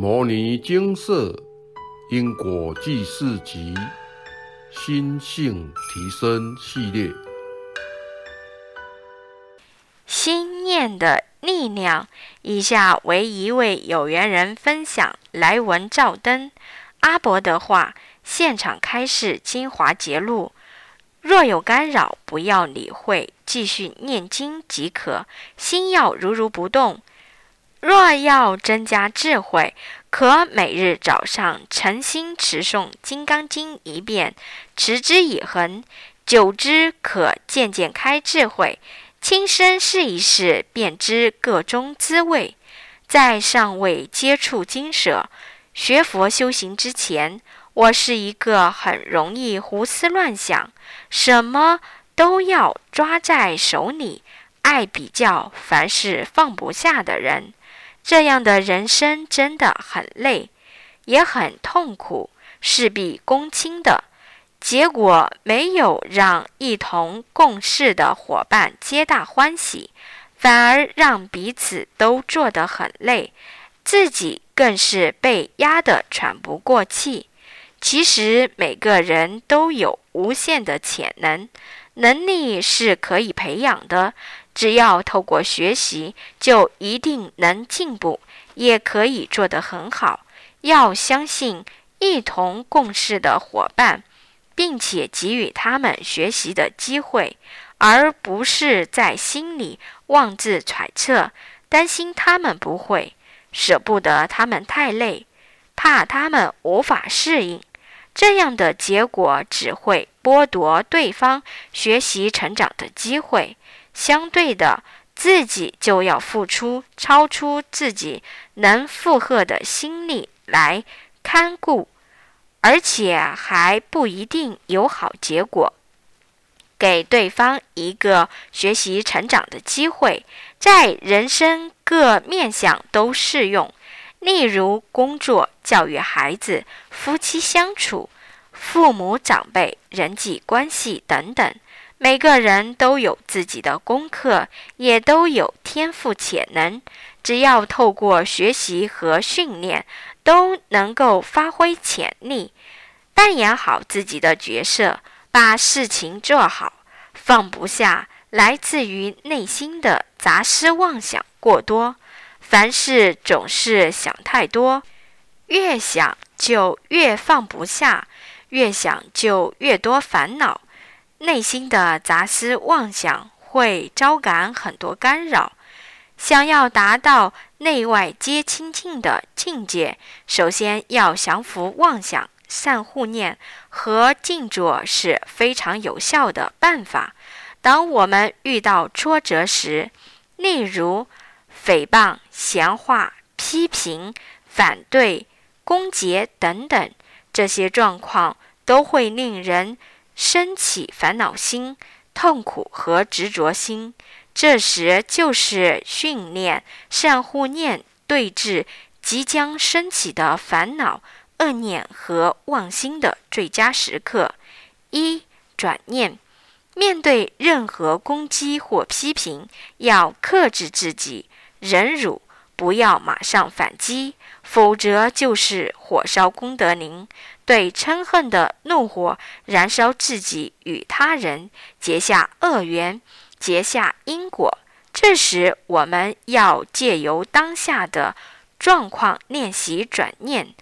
摩尼精舍因果记事集心性提升系列，心念的力量。以下为一位有缘人分享来文照灯阿伯的话，现场开示精华节录。若有干扰，不要理会，继续念经即可，心要如如不动。若要增加智慧，可每日早上诚心持诵《金刚经》一遍，持之以恒，久之可渐渐开智慧，亲身试一试，便知各中滋味。在尚未接触经舍、学佛修行之前，我是一个很容易胡思乱想，什么都要抓在手里，爱比较，凡事放不下的人。这样的人生真的很累，也很痛苦，事必躬亲的。结果没有让一同共事的伙伴皆大欢喜，反而让彼此都做得很累，自己更是被压得喘不过气。其实每个人都有无限的潜能，能力是可以培养的。只要透过学习，就一定能进步，也可以做得很好。要相信一同共事的伙伴，并且给予他们学习的机会，而不是在心里妄自揣测，担心他们不会，舍不得他们太累，怕他们无法适应。这样的结果只会剥夺对方学习成长的机会。相对的，自己就要付出超出自己能负荷的心力来看顾，而且还不一定有好结果。给对方一个学习成长的机会，在人生各面向都适用。例如工作、教育孩子、夫妻相处、父母长辈、人际关系等等。每个人都有自己的功课，也都有天赋潜能。只要透过学习和训练，都能够发挥潜力，扮演好自己的角色，把事情做好。放不下来自于内心的杂思妄想过多，凡事总是想太多，越想就越放不下，越想就越多烦恼。内心的杂思妄想会招感很多干扰。想要达到内外皆清净的境界，首先要降服妄想，善护念和静坐是非常有效的办法。当我们遇到挫折时，例如诽谤、闲话、批评、反对、攻讦等等，这些状况都会令人。升起烦恼心、痛苦和执着心，这时就是训练善护念对治即将升起的烦恼、恶念和妄心的最佳时刻。一转念，面对任何攻击或批评，要克制自己，忍辱，不要马上反击，否则就是火烧功德林。对嗔恨的怒火燃烧自己与他人，结下恶缘，结下因果。这时，我们要借由当下的状况练习转念。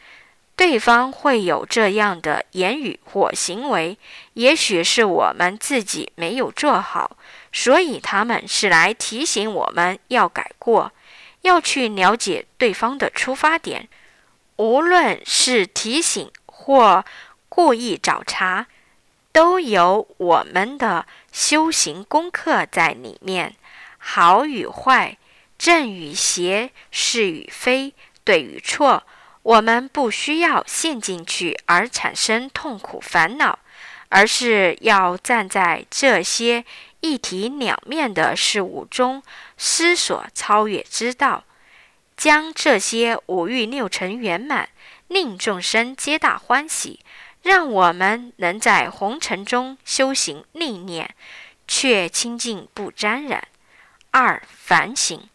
对方会有这样的言语或行为，也许是我们自己没有做好，所以他们是来提醒我们要改过，要去了解对方的出发点。无论是提醒。或故意找茬，都有我们的修行功课在里面。好与坏，正与邪，是与非，对与错，我们不需要陷进去而产生痛苦烦恼，而是要站在这些一体两面的事物中思索超越之道，将这些五欲六尘圆满。令众生皆大欢喜，让我们能在红尘中修行历练，却清净不沾染。二反省。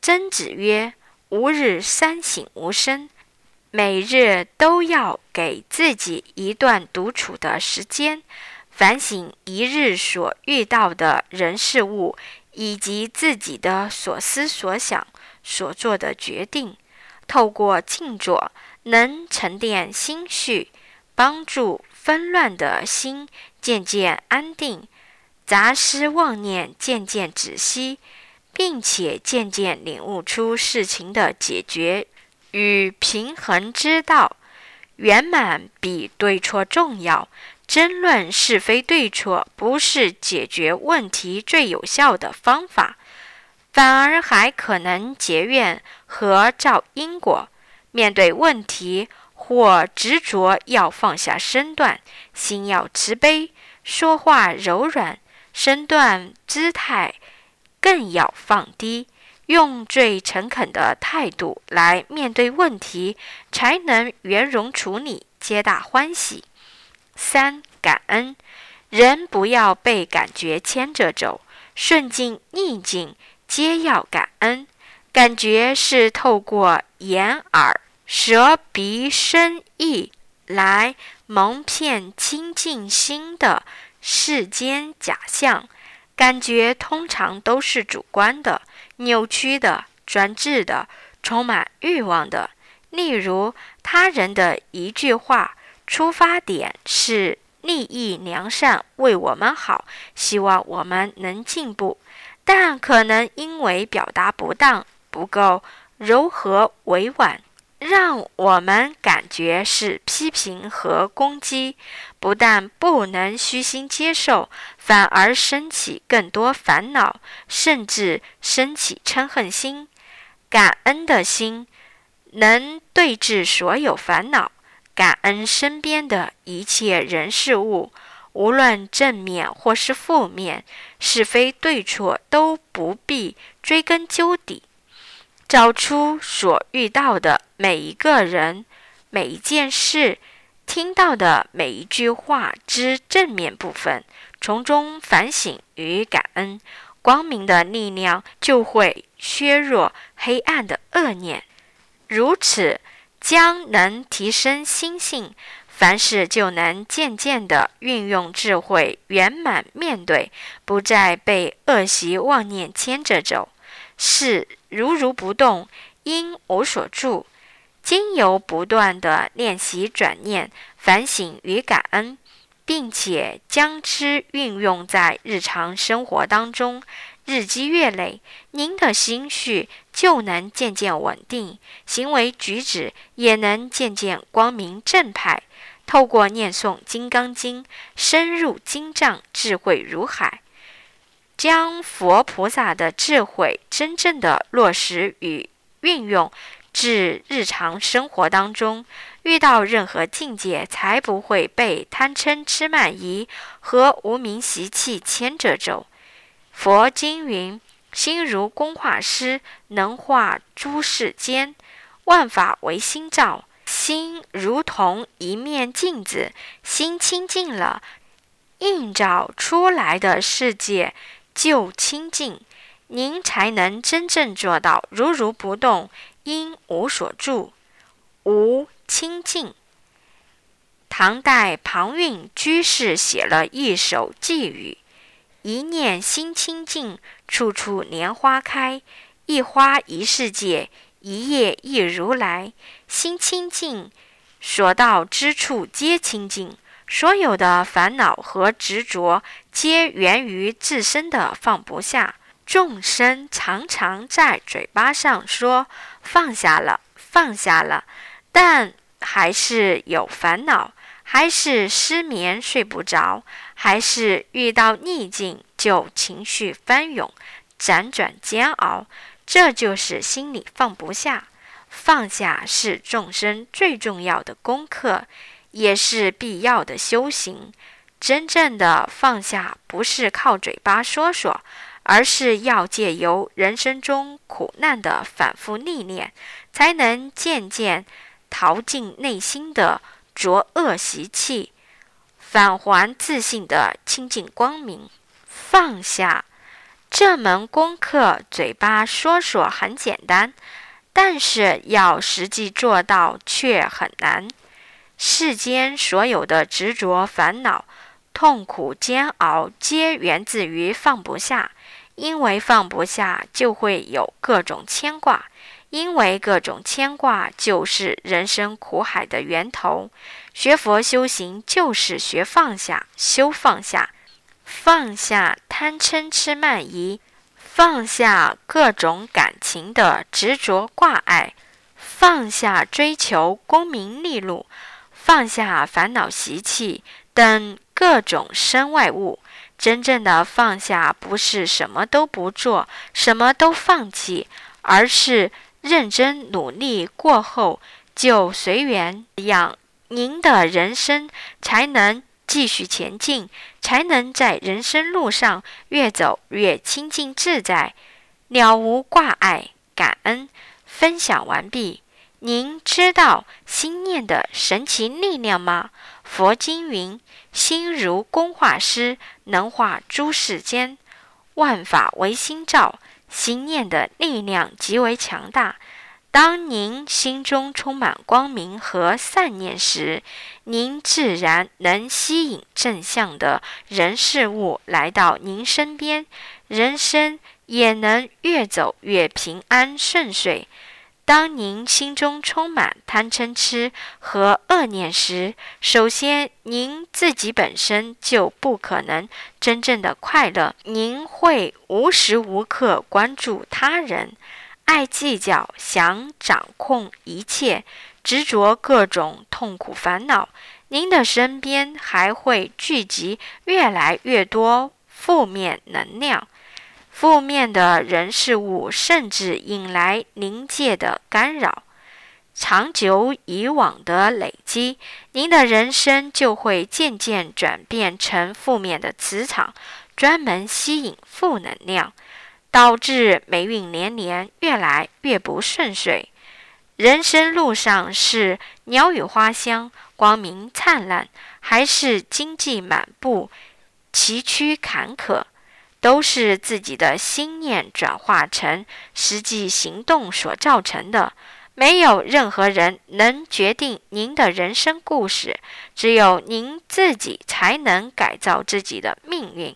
曾子曰：“吾日三省吾身：每日都要给自己一段独处的时间，反省一日所遇到的人事物，以及自己的所思所想、所做的决定。透过静坐，能沉淀心绪，帮助纷乱的心渐渐安定，杂思妄念渐渐止息，并且渐渐领悟出事情的解决。与平衡之道，圆满比对错重要。争论是非对错，不是解决问题最有效的方法，反而还可能结怨和造因果。面对问题或执着，要放下身段，心要慈悲，说话柔软，身段姿态更要放低。用最诚恳的态度来面对问题，才能圆融处理，皆大欢喜。三、感恩，人不要被感觉牵着走，顺境逆境皆要感恩。感觉是透过眼、耳、舌、鼻、身、意来蒙骗清净心的世间假象。感觉通常都是主观的。扭曲的、专制的、充满欲望的。例如，他人的一句话，出发点是利益良善，为我们好，希望我们能进步，但可能因为表达不当、不够柔和委婉，让我们感觉是批评和攻击。不但不能虚心接受，反而升起更多烦恼，甚至升起嗔恨心。感恩的心能对治所有烦恼，感恩身边的一切人事物，无论正面或是负面，是非对错都不必追根究底，找出所遇到的每一个人、每一件事。听到的每一句话之正面部分，从中反省与感恩，光明的力量就会削弱黑暗的恶念。如此，将能提升心性，凡事就能渐渐地运用智慧，圆满面对，不再被恶习妄念牵着走。事如如不动，因无所住。经由不断的练习转念、反省与感恩，并且将之运用在日常生活当中，日积月累，您的心绪就能渐渐稳定，行为举止也能渐渐光明正派。透过念诵《金刚经》，深入经藏，智慧如海，将佛菩萨的智慧真正的落实与运用。至日常生活当中，遇到任何境界，才不会被贪嗔痴慢疑和无名习气牵着走。佛经云：“心如工画师，能画诸世间。万法唯心造，心如同一面镜子，心清净了，映照出来的世界就清净。您才能真正做到如如不动。”因无所住，无清净。唐代庞蕴居士写了一首寄语：“一念心清净，处处莲花开；一花一世界，一叶一如来。心清净，所到之处皆清净。所有的烦恼和执着，皆源于自身的放不下。众生常常在嘴巴上说。”放下了，放下了，但还是有烦恼，还是失眠睡不着，还是遇到逆境就情绪翻涌，辗转煎熬。这就是心里放不下。放下是众生最重要的功课，也是必要的修行。真正的放下，不是靠嘴巴说说。而是要借由人生中苦难的反复历练，才能渐渐淘尽内心的浊恶习气，返还自信的清净光明。放下这门功课，嘴巴说说很简单，但是要实际做到却很难。世间所有的执着、烦恼、痛苦、煎熬，皆源自于放不下。因为放不下，就会有各种牵挂；因为各种牵挂，就是人生苦海的源头。学佛修行，就是学放下，修放下，放下贪嗔痴慢疑，放下各种感情的执着挂碍，放下追求功名利禄，放下烦恼习气等各种身外物。真正的放下，不是什么都不做，什么都放弃，而是认真努力过后就随缘，这样您的人生才能继续前进，才能在人生路上越走越清净自在，了无挂碍。感恩分享完毕。您知道心念的神奇力量吗？佛经云：“心如工画师，能画诸世间。万法唯心造。”心念的力量极为强大。当您心中充满光明和善念时，您自然能吸引正向的人事物来到您身边，人生也能越走越平安顺遂。当您心中充满贪嗔痴和恶念时，首先您自己本身就不可能真正的快乐。您会无时无刻关注他人，爱计较，想掌控一切，执着各种痛苦烦恼。您的身边还会聚集越来越多负面能量。负面的人事物，甚至引来灵界的干扰，长久以往的累积，您的人生就会渐渐转变成负面的磁场，专门吸引负能量，导致霉运连连，越来越不顺遂。人生路上是鸟语花香、光明灿烂，还是荆棘满布、崎岖坎坷？都是自己的心念转化成实际行动所造成的。没有任何人能决定您的人生故事，只有您自己才能改造自己的命运，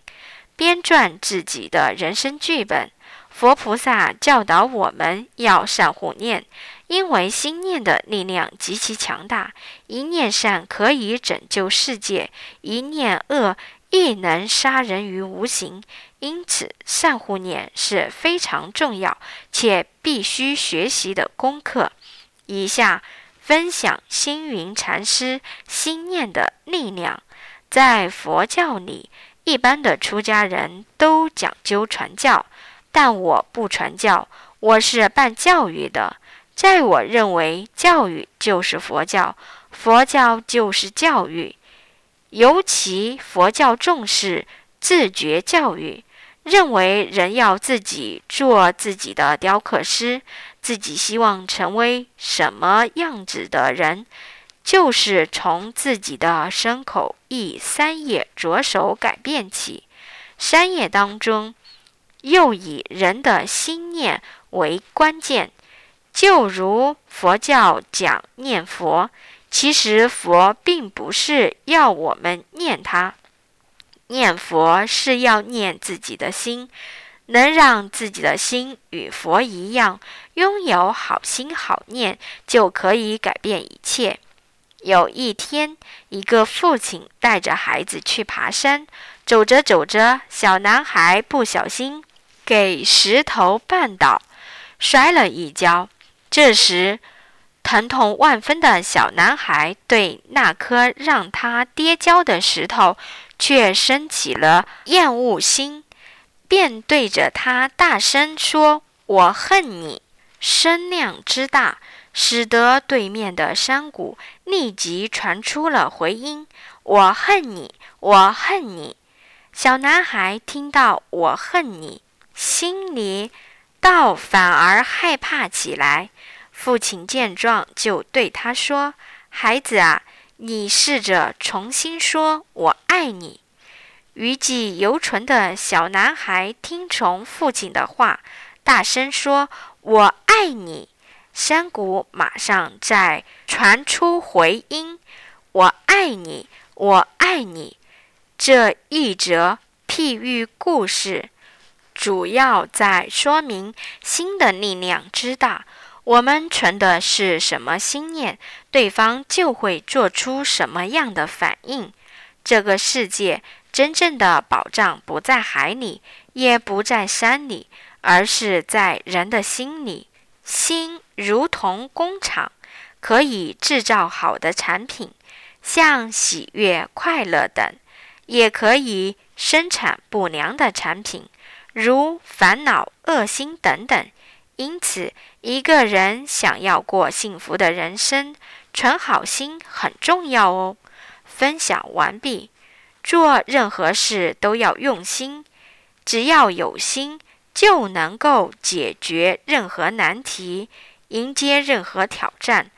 编撰自己的人生剧本。佛菩萨教导我们要善护念，因为心念的力量极其强大。一念善可以拯救世界，一念恶亦能杀人于无形。因此，善护念是非常重要且必须学习的功课。以下分享星云禅师心念的力量。在佛教里，一般的出家人都讲究传教，但我不传教，我是办教育的。在我认为，教育就是佛教，佛教就是教育，尤其佛教重视自觉教育。认为人要自己做自己的雕刻师，自己希望成为什么样子的人，就是从自己的身口意三业着手改变起。三业当中，又以人的心念为关键。就如佛教讲念佛，其实佛并不是要我们念他。念佛是要念自己的心，能让自己的心与佛一样，拥有好心好念，就可以改变一切。有一天，一个父亲带着孩子去爬山，走着走着，小男孩不小心给石头绊倒，摔了一跤。这时，疼痛万分的小男孩对那颗让他跌跤的石头。却升起了厌恶心，便对着他大声说：“我恨你！”声量之大，使得对面的山谷立即传出了回音：“我恨你！我恨你！”小男孩听到“我恨你”，心里倒反而害怕起来。父亲见状，就对他说：“孩子啊！”你试着重新说“我爱你”。余悸犹存的小男孩听从父亲的话，大声说“我爱你”，山谷马上在传出回音：“我爱你，我爱你。”这一则譬喻故事，主要在说明心的力量之大。我们存的是什么心念，对方就会做出什么样的反应。这个世界真正的宝藏不在海里，也不在山里，而是在人的心里。心如同工厂，可以制造好的产品，像喜悦、快乐等；也可以生产不良的产品，如烦恼、恶心等等。因此，一个人想要过幸福的人生，存好心很重要哦。分享完毕。做任何事都要用心，只要有心，就能够解决任何难题，迎接任何挑战。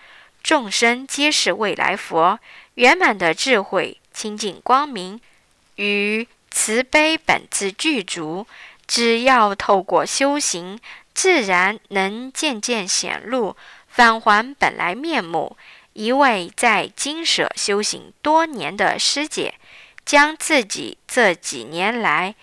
众生皆是未来佛，圆满的智慧、清净光明与慈悲本自具足。只要透过修行。自然能渐渐显露，返还本来面目。一位在金舍修行多年的师姐，将自己这几年来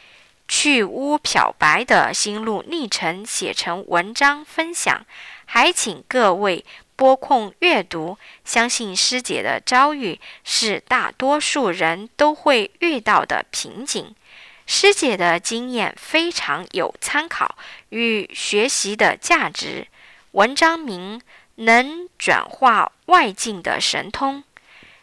去污漂白的心路历程写成文章分享，还请各位拨空阅读。相信师姐的遭遇是大多数人都会遇到的瓶颈。师姐的经验非常有参考与学习的价值。文章名能转化外境的神通。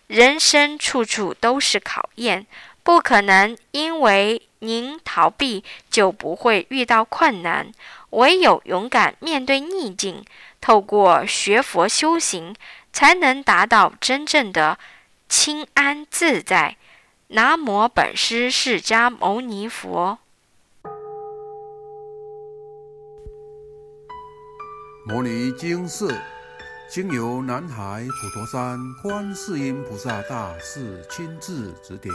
人生处处都是考验，不可能因为您逃避就不会遇到困难。唯有勇敢面对逆境，透过学佛修行，才能达到真正的清安自在。南无本师释迦牟尼佛。摩尼经释经由南海普陀山观世音菩萨大士亲自指点，